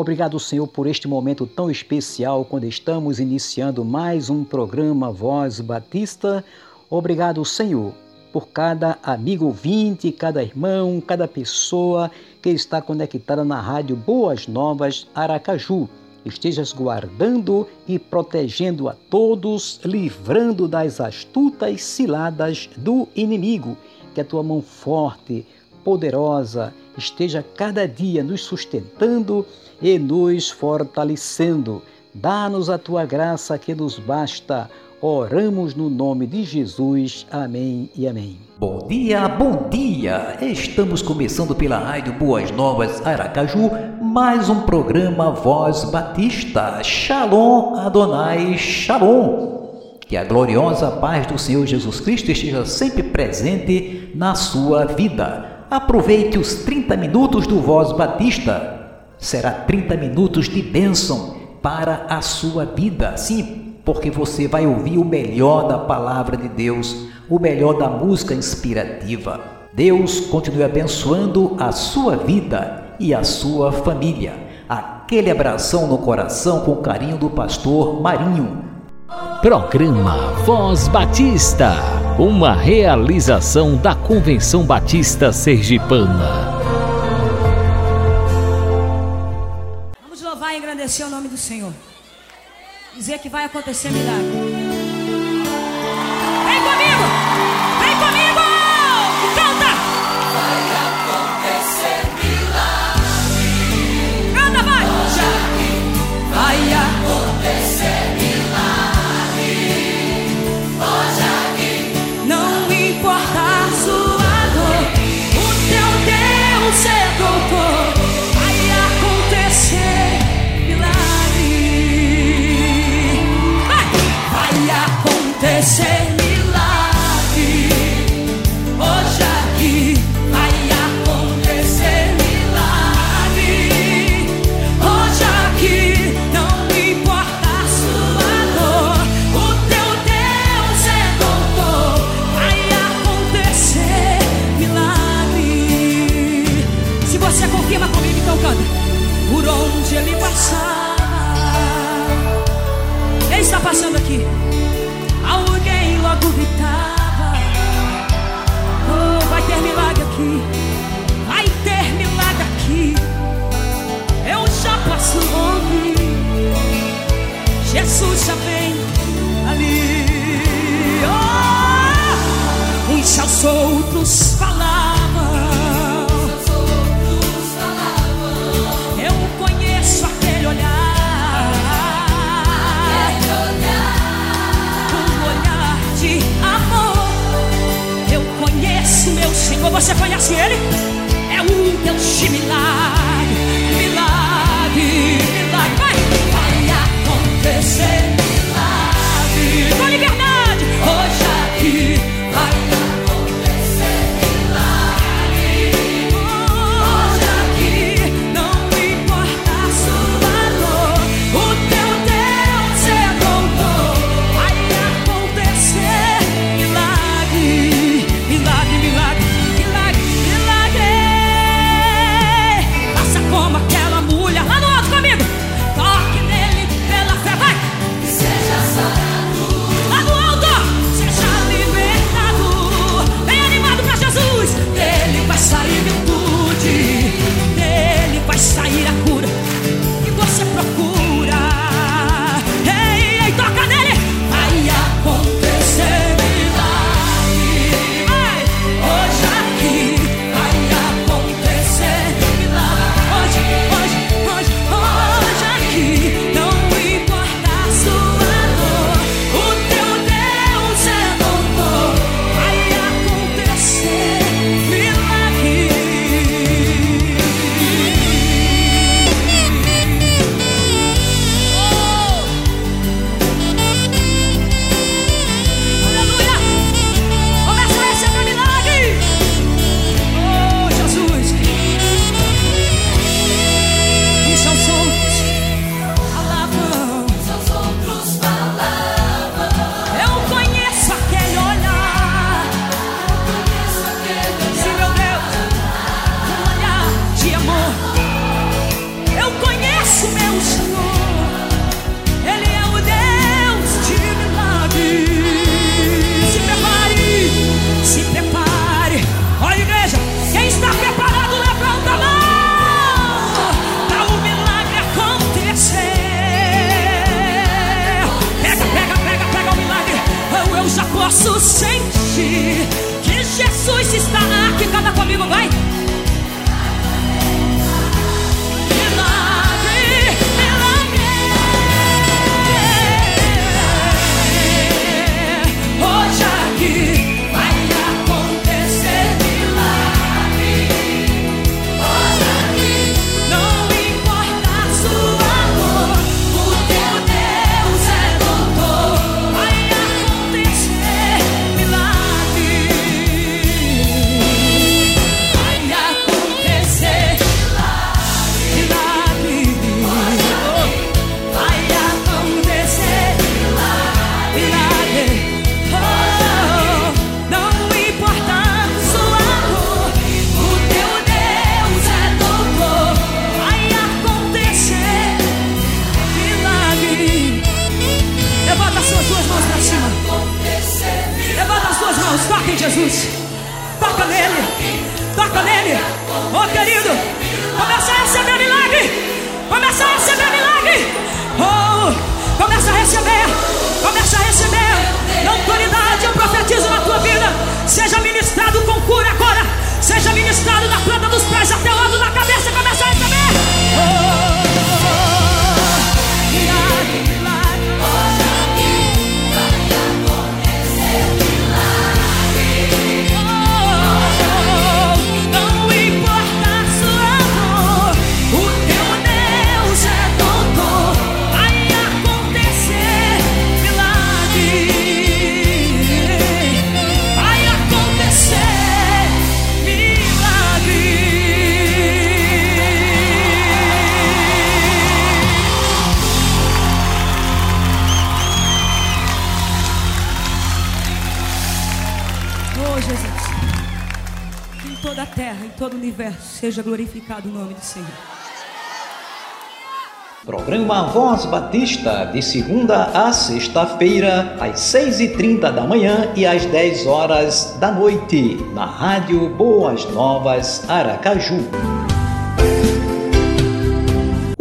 Obrigado, Senhor, por este momento tão especial quando estamos iniciando mais um programa Voz Batista. Obrigado, Senhor, por cada amigo ouvinte, cada irmão, cada pessoa que está conectada na rádio Boas Novas Aracaju. Estejas guardando e protegendo a todos, livrando das astutas ciladas do inimigo. Que a tua mão forte, poderosa, esteja cada dia nos sustentando e nos fortalecendo. Dá-nos a tua graça que nos basta. Oramos no nome de Jesus. Amém e amém. Bom dia, bom dia! Estamos começando pela Rádio Boas Novas Aracaju mais um programa Voz Batista. Shalom Adonai Shalom. Que a gloriosa paz do Senhor Jesus Cristo esteja sempre presente na sua vida. Aproveite os 30 minutos do Voz Batista será 30 minutos de bênção para a sua vida. Sim, porque você vai ouvir o melhor da palavra de Deus, o melhor da música inspirativa. Deus continue abençoando a sua vida e a sua família. Aquele abração no coração com carinho do pastor Marinho. Programa Voz Batista, uma realização da Convenção Batista Sergipana. agradecer o nome do Senhor. Dizer que vai acontecer milagre. Você conhece Ele? É um Deus de milagre, universo seja glorificado o nome do Senhor. Programa Voz Batista, de segunda a sexta-feira, às seis e trinta da manhã e às dez horas da noite, na Rádio Boas Novas, Aracaju.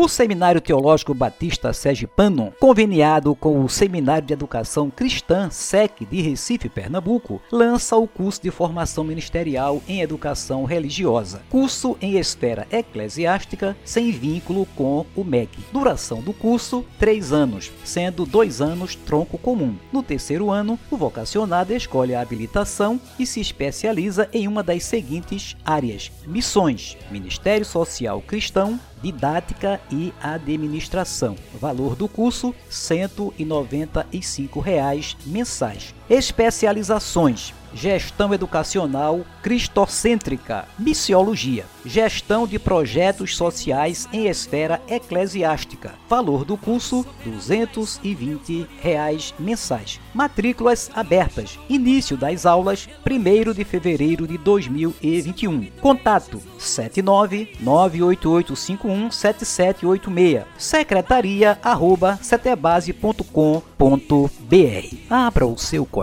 O Seminário Teológico Batista Sergipano, conveniado com o Seminário de Educação Cristã SEC de Recife, Pernambuco, lança o curso de formação ministerial em educação religiosa. Curso em esfera eclesiástica, sem vínculo com o MEC. Duração do curso: três anos, sendo dois anos tronco comum. No terceiro ano, o vocacionado escolhe a habilitação e se especializa em uma das seguintes áreas: missões, Ministério Social Cristão, didática e administração. Valor do curso: 195 reais mensais. Especializações: Gestão Educacional Cristocêntrica, Missiologia, Gestão de Projetos Sociais em Esfera Eclesiástica. Valor do curso: 220 reais mensais. Matrículas abertas. Início das aulas: 1 de fevereiro de 2021. Contato: 79988517786. Secretaria arroba setebase.com.br. Abra o seu coração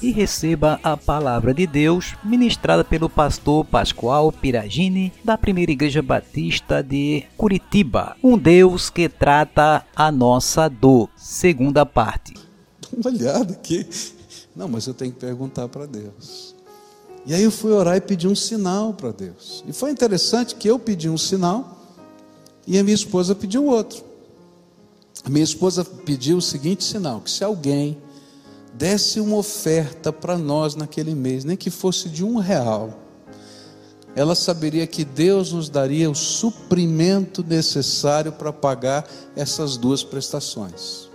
e receba a palavra de Deus ministrada pelo pastor Pascoal Piragini da Primeira Igreja Batista de Curitiba. Um Deus que trata a nossa dor. Segunda parte. Uma olhada aqui. Não, mas eu tenho que perguntar para Deus. E aí eu fui orar e pedi um sinal para Deus. E foi interessante que eu pedi um sinal e a minha esposa pediu outro. A minha esposa pediu o seguinte sinal: que se alguém desse uma oferta para nós naquele mês, nem que fosse de um real, ela saberia que Deus nos daria o suprimento necessário para pagar essas duas prestações.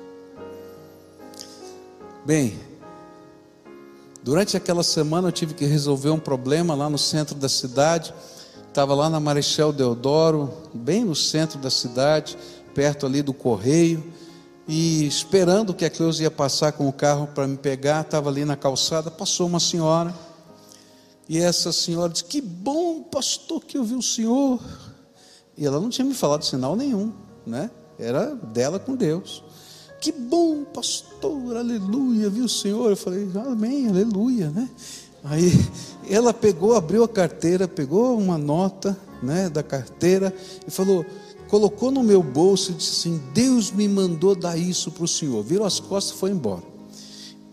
Bem, durante aquela semana eu tive que resolver um problema lá no centro da cidade. Estava lá na Marechal Deodoro, bem no centro da cidade, perto ali do correio e esperando que a Cleusa ia passar com o carro para me pegar, estava ali na calçada, passou uma senhora, e essa senhora disse: Que bom, pastor, que eu vi o senhor. E ela não tinha me falado sinal nenhum, né? Era dela com Deus. Que bom, pastor, aleluia, viu o senhor? Eu falei: Amém, aleluia, né? Aí ela pegou, abriu a carteira, pegou uma nota, né, da carteira e falou: colocou no meu bolso e disse assim: Deus me mandou dar isso para o senhor. Virou as costas e foi embora.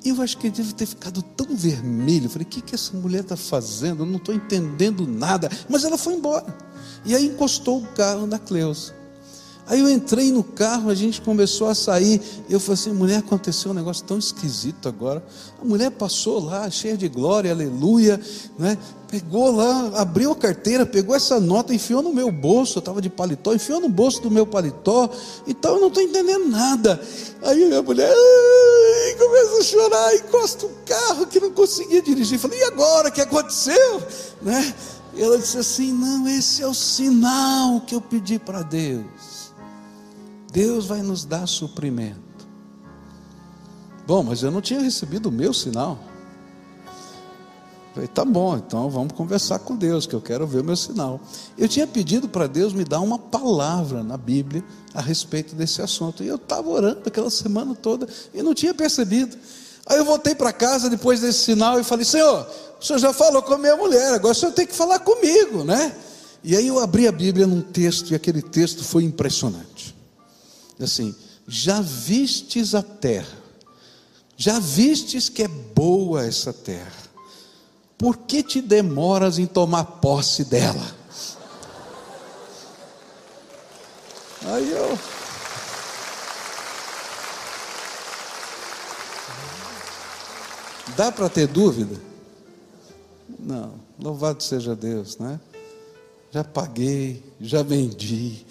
Eu acho que ele deve ter ficado tão vermelho. Eu falei: o que, que essa mulher está fazendo? Eu não estou entendendo nada. Mas ela foi embora. E aí encostou o carro na Cleusa. Aí eu entrei no carro, a gente começou a sair. Eu falei assim: mulher, aconteceu um negócio tão esquisito agora. A mulher passou lá, cheia de glória, aleluia, né? Pegou lá, abriu a carteira, pegou essa nota, enfiou no meu bolso. Eu estava de paletó, enfiou no bolso do meu paletó. Então eu não estou entendendo nada. Aí minha mulher começa a chorar, encosta o carro que não conseguia dirigir. Falei: e agora? O que aconteceu? Né? E ela disse assim: não, esse é o sinal que eu pedi para Deus. Deus vai nos dar suprimento. Bom, mas eu não tinha recebido o meu sinal. Falei, tá bom, então vamos conversar com Deus, que eu quero ver o meu sinal. Eu tinha pedido para Deus me dar uma palavra na Bíblia a respeito desse assunto. E eu estava orando aquela semana toda e não tinha percebido. Aí eu voltei para casa depois desse sinal e falei: Senhor, o senhor já falou com a minha mulher, agora o senhor tem que falar comigo, né? E aí eu abri a Bíblia num texto e aquele texto foi impressionante assim: já vistes a terra, já vistes que é boa essa terra, por que te demoras em tomar posse dela? Aí eu. Dá para ter dúvida? Não, louvado seja Deus, né? Já paguei, já vendi,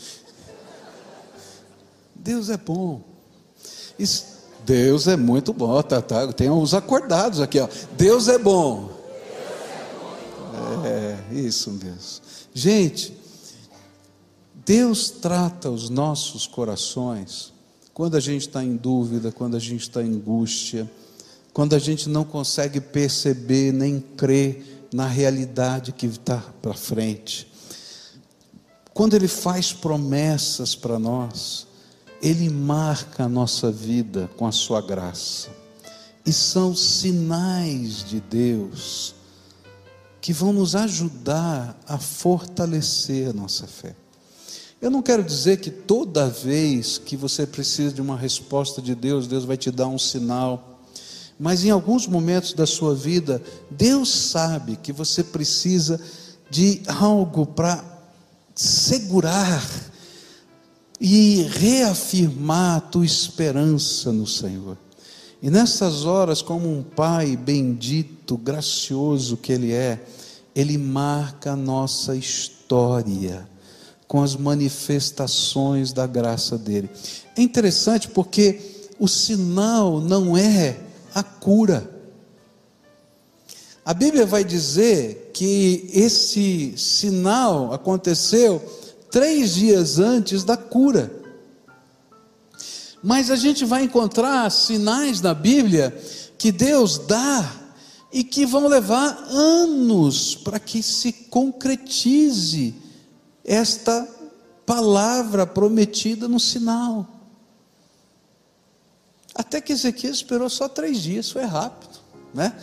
Deus é bom. Isso, Deus é muito bom. Tá, tá, tem uns acordados aqui. Ó. Deus é bom. É, isso mesmo. Gente, Deus trata os nossos corações quando a gente está em dúvida, quando a gente está em angústia, quando a gente não consegue perceber nem crer na realidade que está para frente. Quando Ele faz promessas para nós, ele marca a nossa vida com a sua graça. E são sinais de Deus que vão nos ajudar a fortalecer a nossa fé. Eu não quero dizer que toda vez que você precisa de uma resposta de Deus, Deus vai te dar um sinal. Mas em alguns momentos da sua vida, Deus sabe que você precisa de algo para segurar e reafirmar a tua esperança no Senhor. E nessas horas, como um Pai bendito, gracioso que Ele é, Ele marca a nossa história com as manifestações da graça dele. É interessante porque o sinal não é a cura. A Bíblia vai dizer que esse sinal aconteceu três dias antes da cura. Mas a gente vai encontrar sinais na Bíblia que Deus dá e que vão levar anos para que se concretize esta palavra prometida no sinal. Até que Ezequiel esperou só três dias, foi rápido, né?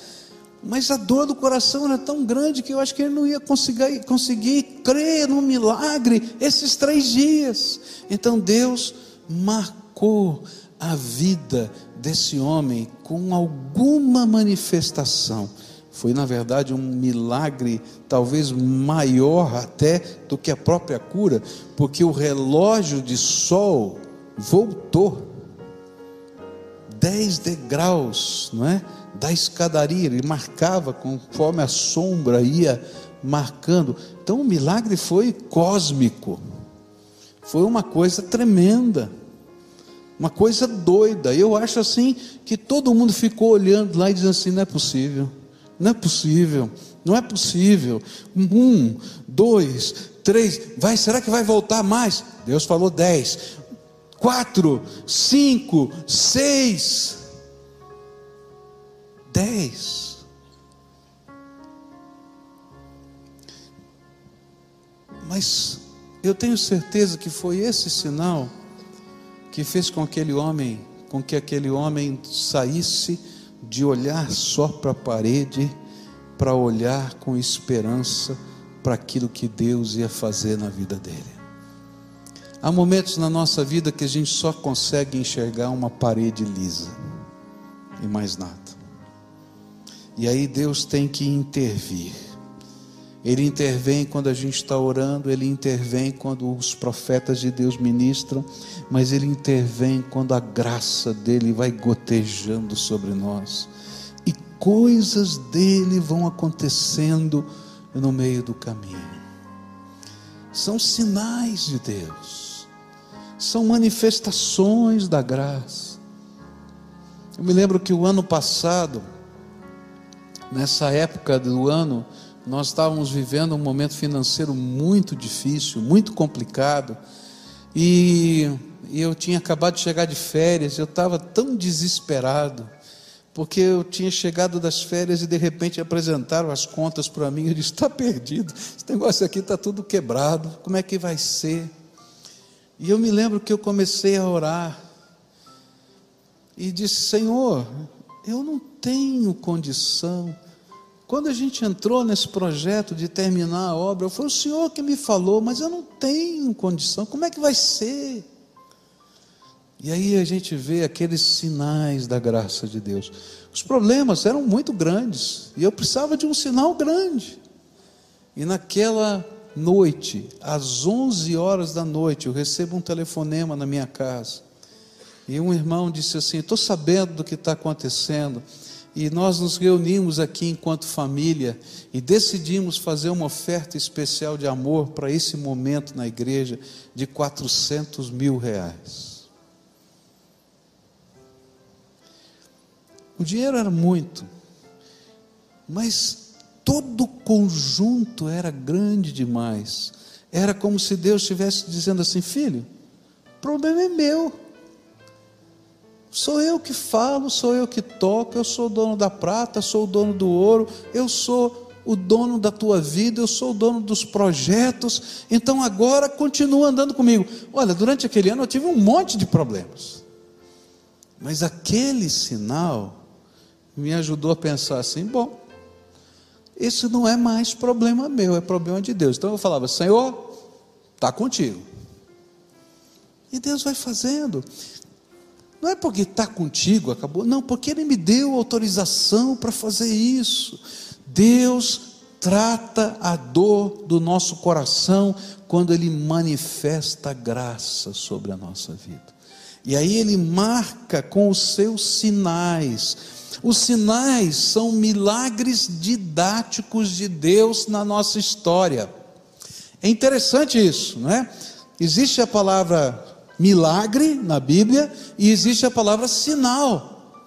Mas a dor do coração era tão grande que eu acho que ele não ia conseguir, conseguir crer no milagre esses três dias. Então Deus marcou a vida desse homem com alguma manifestação. Foi, na verdade, um milagre talvez maior até do que a própria cura, porque o relógio de sol voltou 10 degraus, não é? Da escadaria, ele marcava conforme a sombra ia marcando. Então o milagre foi cósmico, foi uma coisa tremenda, uma coisa doida. Eu acho assim que todo mundo ficou olhando lá e dizendo assim: não é possível, não é possível, não é possível. Um, dois, três, vai, será que vai voltar mais? Deus falou dez, quatro, cinco, seis dez. Mas eu tenho certeza que foi esse sinal que fez com aquele homem, com que aquele homem saísse de olhar só para a parede, para olhar com esperança para aquilo que Deus ia fazer na vida dele. Há momentos na nossa vida que a gente só consegue enxergar uma parede lisa e mais nada. E aí Deus tem que intervir. Ele intervém quando a gente está orando, ele intervém quando os profetas de Deus ministram, mas ele intervém quando a graça dele vai gotejando sobre nós. E coisas dele vão acontecendo no meio do caminho. São sinais de Deus, são manifestações da graça. Eu me lembro que o ano passado, nessa época do ano, nós estávamos vivendo um momento financeiro muito difícil, muito complicado, e, eu tinha acabado de chegar de férias, eu estava tão desesperado, porque eu tinha chegado das férias e de repente apresentaram as contas para mim, eu disse, está perdido, esse negócio aqui está tudo quebrado, como é que vai ser? E eu me lembro que eu comecei a orar, e disse, Senhor, eu não tenho condição quando a gente entrou nesse projeto de terminar a obra, foi o Senhor que me falou, mas eu não tenho condição, como é que vai ser? E aí a gente vê aqueles sinais da graça de Deus. Os problemas eram muito grandes, e eu precisava de um sinal grande. E naquela noite, às 11 horas da noite, eu recebo um telefonema na minha casa. E um irmão disse assim: Estou sabendo do que está acontecendo e nós nos reunimos aqui enquanto família e decidimos fazer uma oferta especial de amor para esse momento na igreja de 400 mil reais. O dinheiro era muito, mas todo o conjunto era grande demais. Era como se Deus estivesse dizendo assim: filho, o problema é meu. Sou eu que falo, sou eu que toco, eu sou o dono da prata, sou o dono do ouro, eu sou o dono da tua vida, eu sou o dono dos projetos, então agora continua andando comigo. Olha, durante aquele ano eu tive um monte de problemas, mas aquele sinal me ajudou a pensar assim: bom, isso não é mais problema meu, é problema de Deus. Então eu falava: Senhor, está contigo. E Deus vai fazendo. Não é porque está contigo, acabou. Não, porque Ele me deu autorização para fazer isso. Deus trata a dor do nosso coração quando Ele manifesta graça sobre a nossa vida. E aí Ele marca com os seus sinais. Os sinais são milagres didáticos de Deus na nossa história. É interessante isso, não é? Existe a palavra milagre na Bíblia e existe a palavra sinal.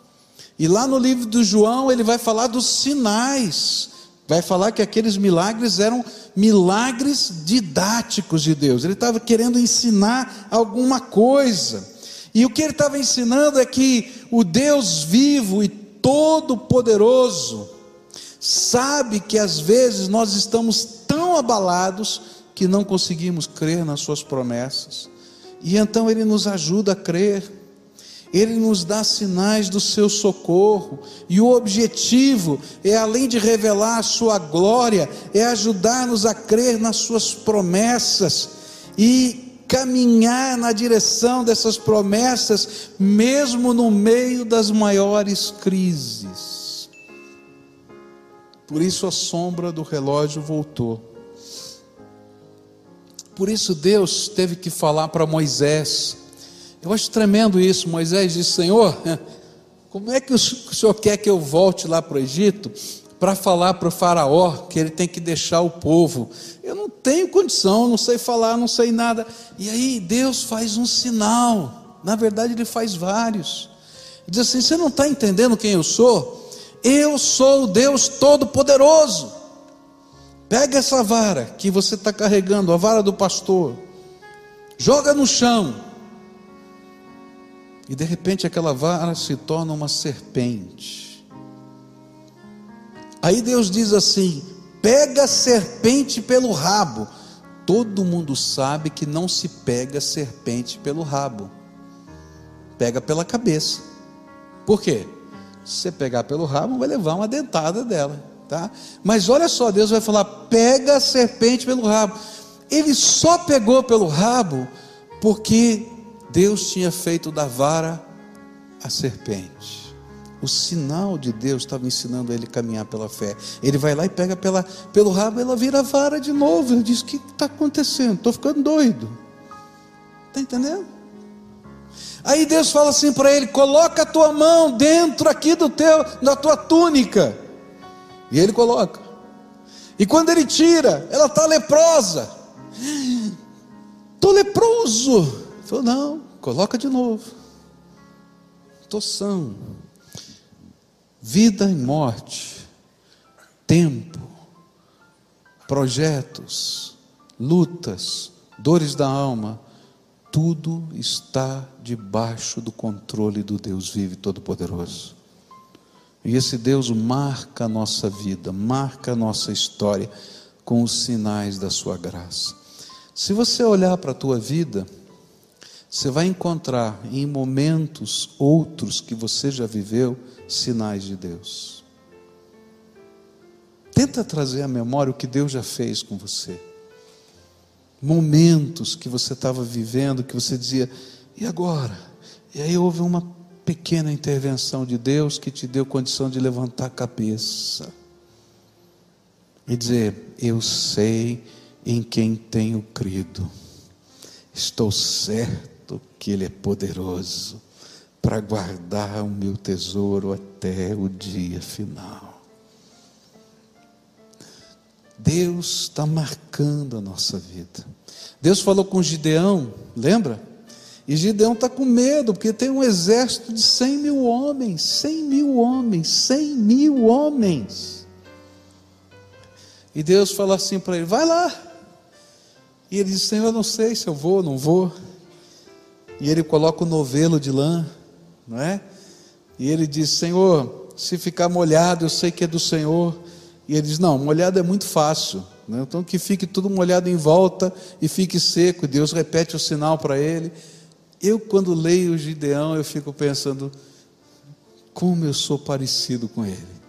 E lá no livro do João ele vai falar dos sinais. Vai falar que aqueles milagres eram milagres didáticos de Deus. Ele estava querendo ensinar alguma coisa. E o que ele estava ensinando é que o Deus vivo e todo-poderoso sabe que às vezes nós estamos tão abalados que não conseguimos crer nas suas promessas. E então ele nos ajuda a crer, ele nos dá sinais do seu socorro, e o objetivo é, além de revelar a sua glória, é ajudar-nos a crer nas suas promessas e caminhar na direção dessas promessas, mesmo no meio das maiores crises. Por isso a sombra do relógio voltou. Por isso Deus teve que falar para Moisés. Eu acho tremendo isso. Moisés disse: Senhor, como é que o senhor quer que eu volte lá para o Egito para falar para o Faraó que ele tem que deixar o povo? Eu não tenho condição, não sei falar, não sei nada. E aí Deus faz um sinal. Na verdade, ele faz vários. Diz assim: Você não está entendendo quem eu sou? Eu sou o Deus Todo-Poderoso. Pega essa vara que você está carregando, a vara do pastor, joga no chão, e de repente aquela vara se torna uma serpente. Aí Deus diz assim: pega a serpente pelo rabo. Todo mundo sabe que não se pega serpente pelo rabo, pega pela cabeça. Por quê? Se você pegar pelo rabo, vai levar uma dentada dela. Tá? Mas olha só, Deus vai falar: pega a serpente pelo rabo. Ele só pegou pelo rabo porque Deus tinha feito da vara a serpente. O sinal de Deus estava ensinando ele a caminhar pela fé. Ele vai lá e pega pela, pelo rabo, ela vira vara de novo. Ele diz: O que está acontecendo? Estou ficando doido. Está entendendo? Aí Deus fala assim para ele: Coloca a tua mão dentro aqui do teu, da tua túnica. E ele coloca. E quando ele tira, ela está leprosa. Estou leproso. Ele falou: Não, coloca de novo. Estou são vida e morte, tempo, projetos, lutas, dores da alma, tudo está debaixo do controle do Deus vivo e todo-poderoso. E esse Deus marca a nossa vida, marca a nossa história com os sinais da sua graça. Se você olhar para a tua vida, você vai encontrar em momentos outros que você já viveu sinais de Deus. Tenta trazer à memória o que Deus já fez com você. Momentos que você estava vivendo, que você dizia, e agora? E aí houve uma pequena intervenção de Deus que te deu condição de levantar a cabeça e dizer: Eu sei em quem tenho crido, estou certo que Ele é poderoso para guardar o meu tesouro até o dia final. Deus está marcando a nossa vida. Deus falou com Gideão, lembra? E Gideão está com medo, porque tem um exército de 100 mil homens, 100 mil homens, 100 mil homens. E Deus fala assim para ele: vai lá. E ele diz: Senhor, eu não sei se eu vou ou não vou. E ele coloca o novelo de lã não é? E ele diz: Senhor, se ficar molhado, eu sei que é do Senhor. E ele diz: Não, molhado é muito fácil. Né? Então que fique tudo molhado em volta e fique seco. E Deus repete o sinal para ele. Eu, quando leio o Gideão, eu fico pensando: como eu sou parecido com ele.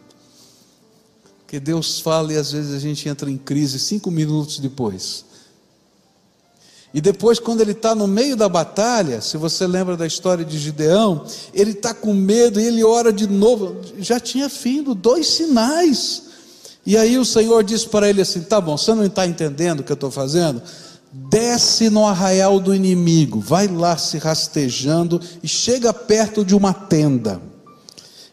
Porque Deus fala e às vezes a gente entra em crise cinco minutos depois. E depois, quando ele está no meio da batalha, se você lembra da história de Gideão, ele está com medo e ele ora de novo. Já tinha vindo dois sinais. E aí o Senhor disse para ele assim: tá bom, você não está entendendo o que eu estou fazendo? Desce no arraial do inimigo, vai lá se rastejando e chega perto de uma tenda.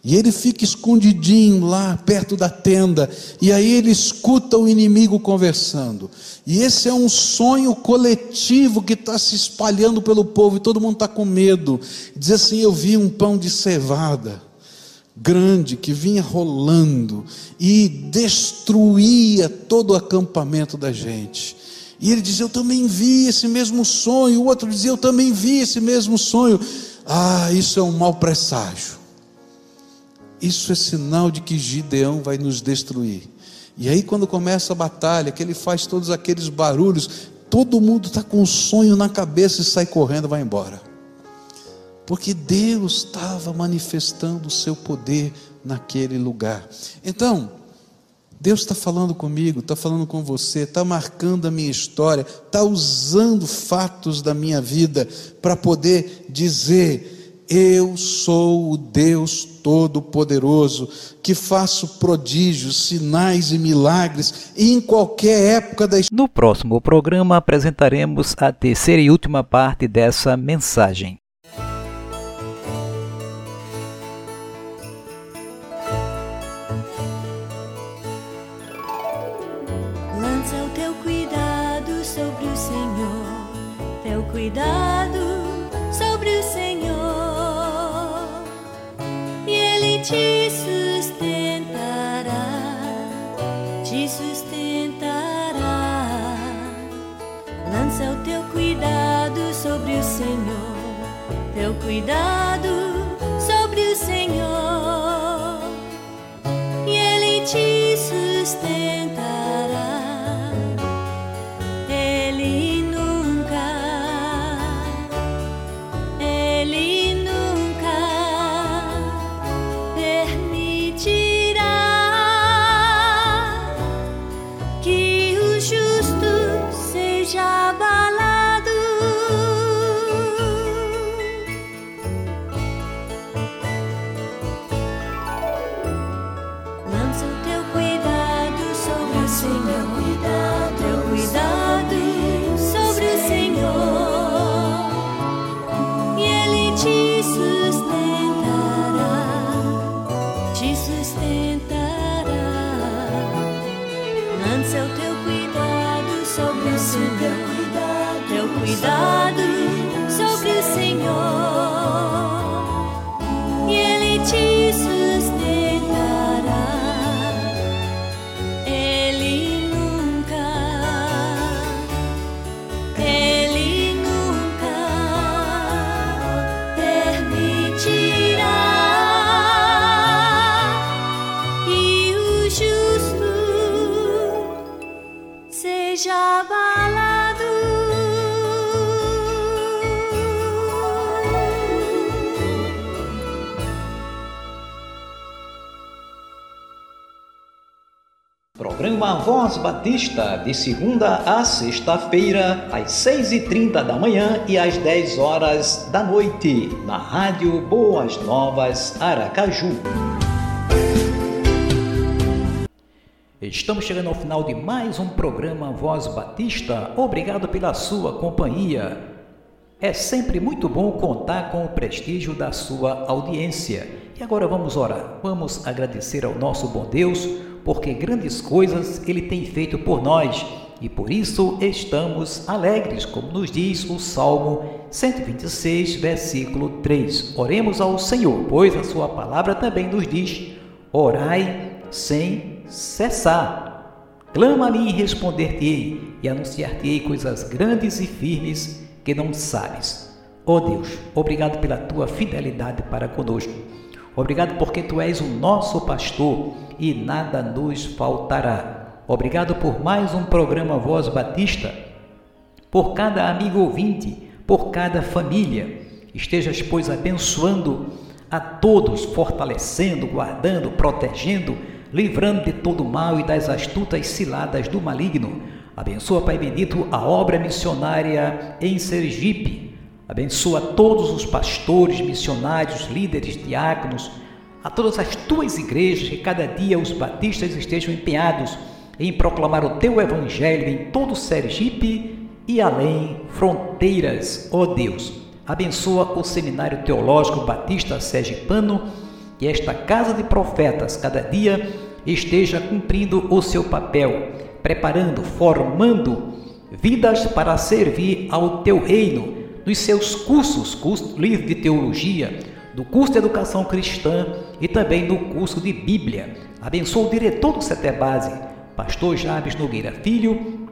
E ele fica escondidinho lá perto da tenda, e aí ele escuta o inimigo conversando. E esse é um sonho coletivo que está se espalhando pelo povo, e todo mundo está com medo. Diz assim: Eu vi um pão de cevada grande que vinha rolando e destruía todo o acampamento da gente. E ele diz: Eu também vi esse mesmo sonho. O outro dizia: Eu também vi esse mesmo sonho. Ah, isso é um mau presságio. Isso é sinal de que Gideão vai nos destruir. E aí, quando começa a batalha, que ele faz todos aqueles barulhos, todo mundo está com um sonho na cabeça e sai correndo, vai embora. Porque Deus estava manifestando o seu poder naquele lugar. Então, Deus está falando comigo, está falando com você, está marcando a minha história, está usando fatos da minha vida para poder dizer eu sou o Deus Todo-Poderoso, que faço prodígios, sinais e milagres em qualquer época da história. No próximo programa apresentaremos a terceira e última parte dessa mensagem. Cuidado sobre o Senhor te sustentará, te sustentará. Lança o teu cuidado sobre o Senhor, teu cuidado Voz Batista, de segunda a sexta-feira, às seis e trinta da manhã e às dez horas da noite, na Rádio Boas Novas, Aracaju. Estamos chegando ao final de mais um programa Voz Batista. Obrigado pela sua companhia. É sempre muito bom contar com o prestígio da sua audiência. E agora vamos orar. Vamos agradecer ao nosso bom Deus porque grandes coisas ele tem feito por nós e por isso estamos alegres, como nos diz o Salmo 126, versículo 3. Oremos ao Senhor, pois a sua palavra também nos diz: orai sem cessar. Clama-me e responder-te-ei, e anunciar-te-ei coisas grandes e firmes que não sabes. Ó oh Deus, obrigado pela tua fidelidade para conosco. Obrigado porque tu és o nosso pastor e nada nos faltará. Obrigado por mais um programa Voz Batista, por cada amigo ouvinte, por cada família. Estejas, pois, abençoando a todos, fortalecendo, guardando, protegendo, livrando de todo mal e das astutas ciladas do maligno. Abençoa, Pai bendito, a obra missionária em Sergipe Abençoa todos os pastores, missionários, líderes, diáconos, a todas as tuas igrejas, que cada dia os batistas estejam empenhados em proclamar o teu evangelho em todo o Sergipe e além fronteiras, ó Deus. Abençoa o Seminário Teológico Batista Sergipano e esta casa de profetas cada dia esteja cumprindo o seu papel, preparando, formando vidas para servir ao teu reino nos seus cursos, curso livre de teologia, do curso de educação cristã e também no curso de Bíblia. Abençoa o diretor do Setebase, pastor Jabes Nogueira Filho,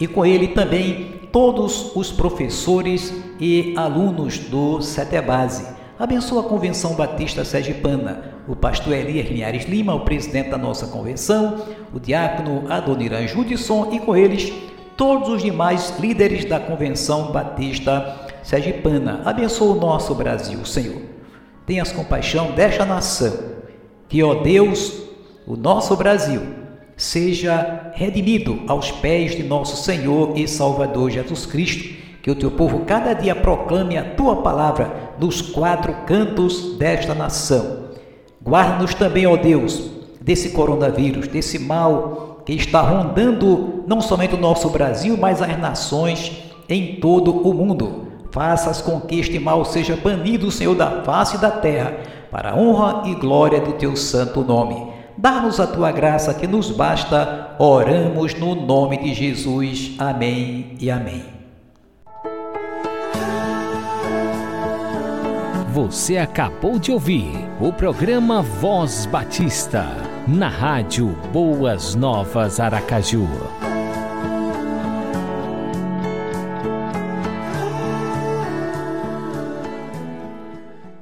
e com ele também todos os professores e alunos do Setebase. Abençoa a Convenção Batista Sergipana, o pastor Elias Linhares Lima, o presidente da nossa convenção, o diácono Adoniran Judson e com eles todos os demais líderes da Convenção Batista Sergipana. Abençoa o nosso Brasil, Senhor. Tenhas compaixão desta nação, que, ó Deus, o nosso Brasil, seja redimido aos pés de nosso Senhor e Salvador Jesus Cristo. Que o teu povo cada dia proclame a tua palavra nos quatro cantos desta nação. Guarda-nos também, ó Deus, desse coronavírus, desse mal que está rondando não somente o nosso Brasil, mas as nações em todo o mundo. Faças com que este mal seja banido, Senhor, da face da terra, para a honra e glória do teu santo nome. Dá-nos a tua graça que nos basta. Oramos no nome de Jesus. Amém e amém. Você acabou de ouvir o programa Voz Batista, na rádio Boas Novas Aracaju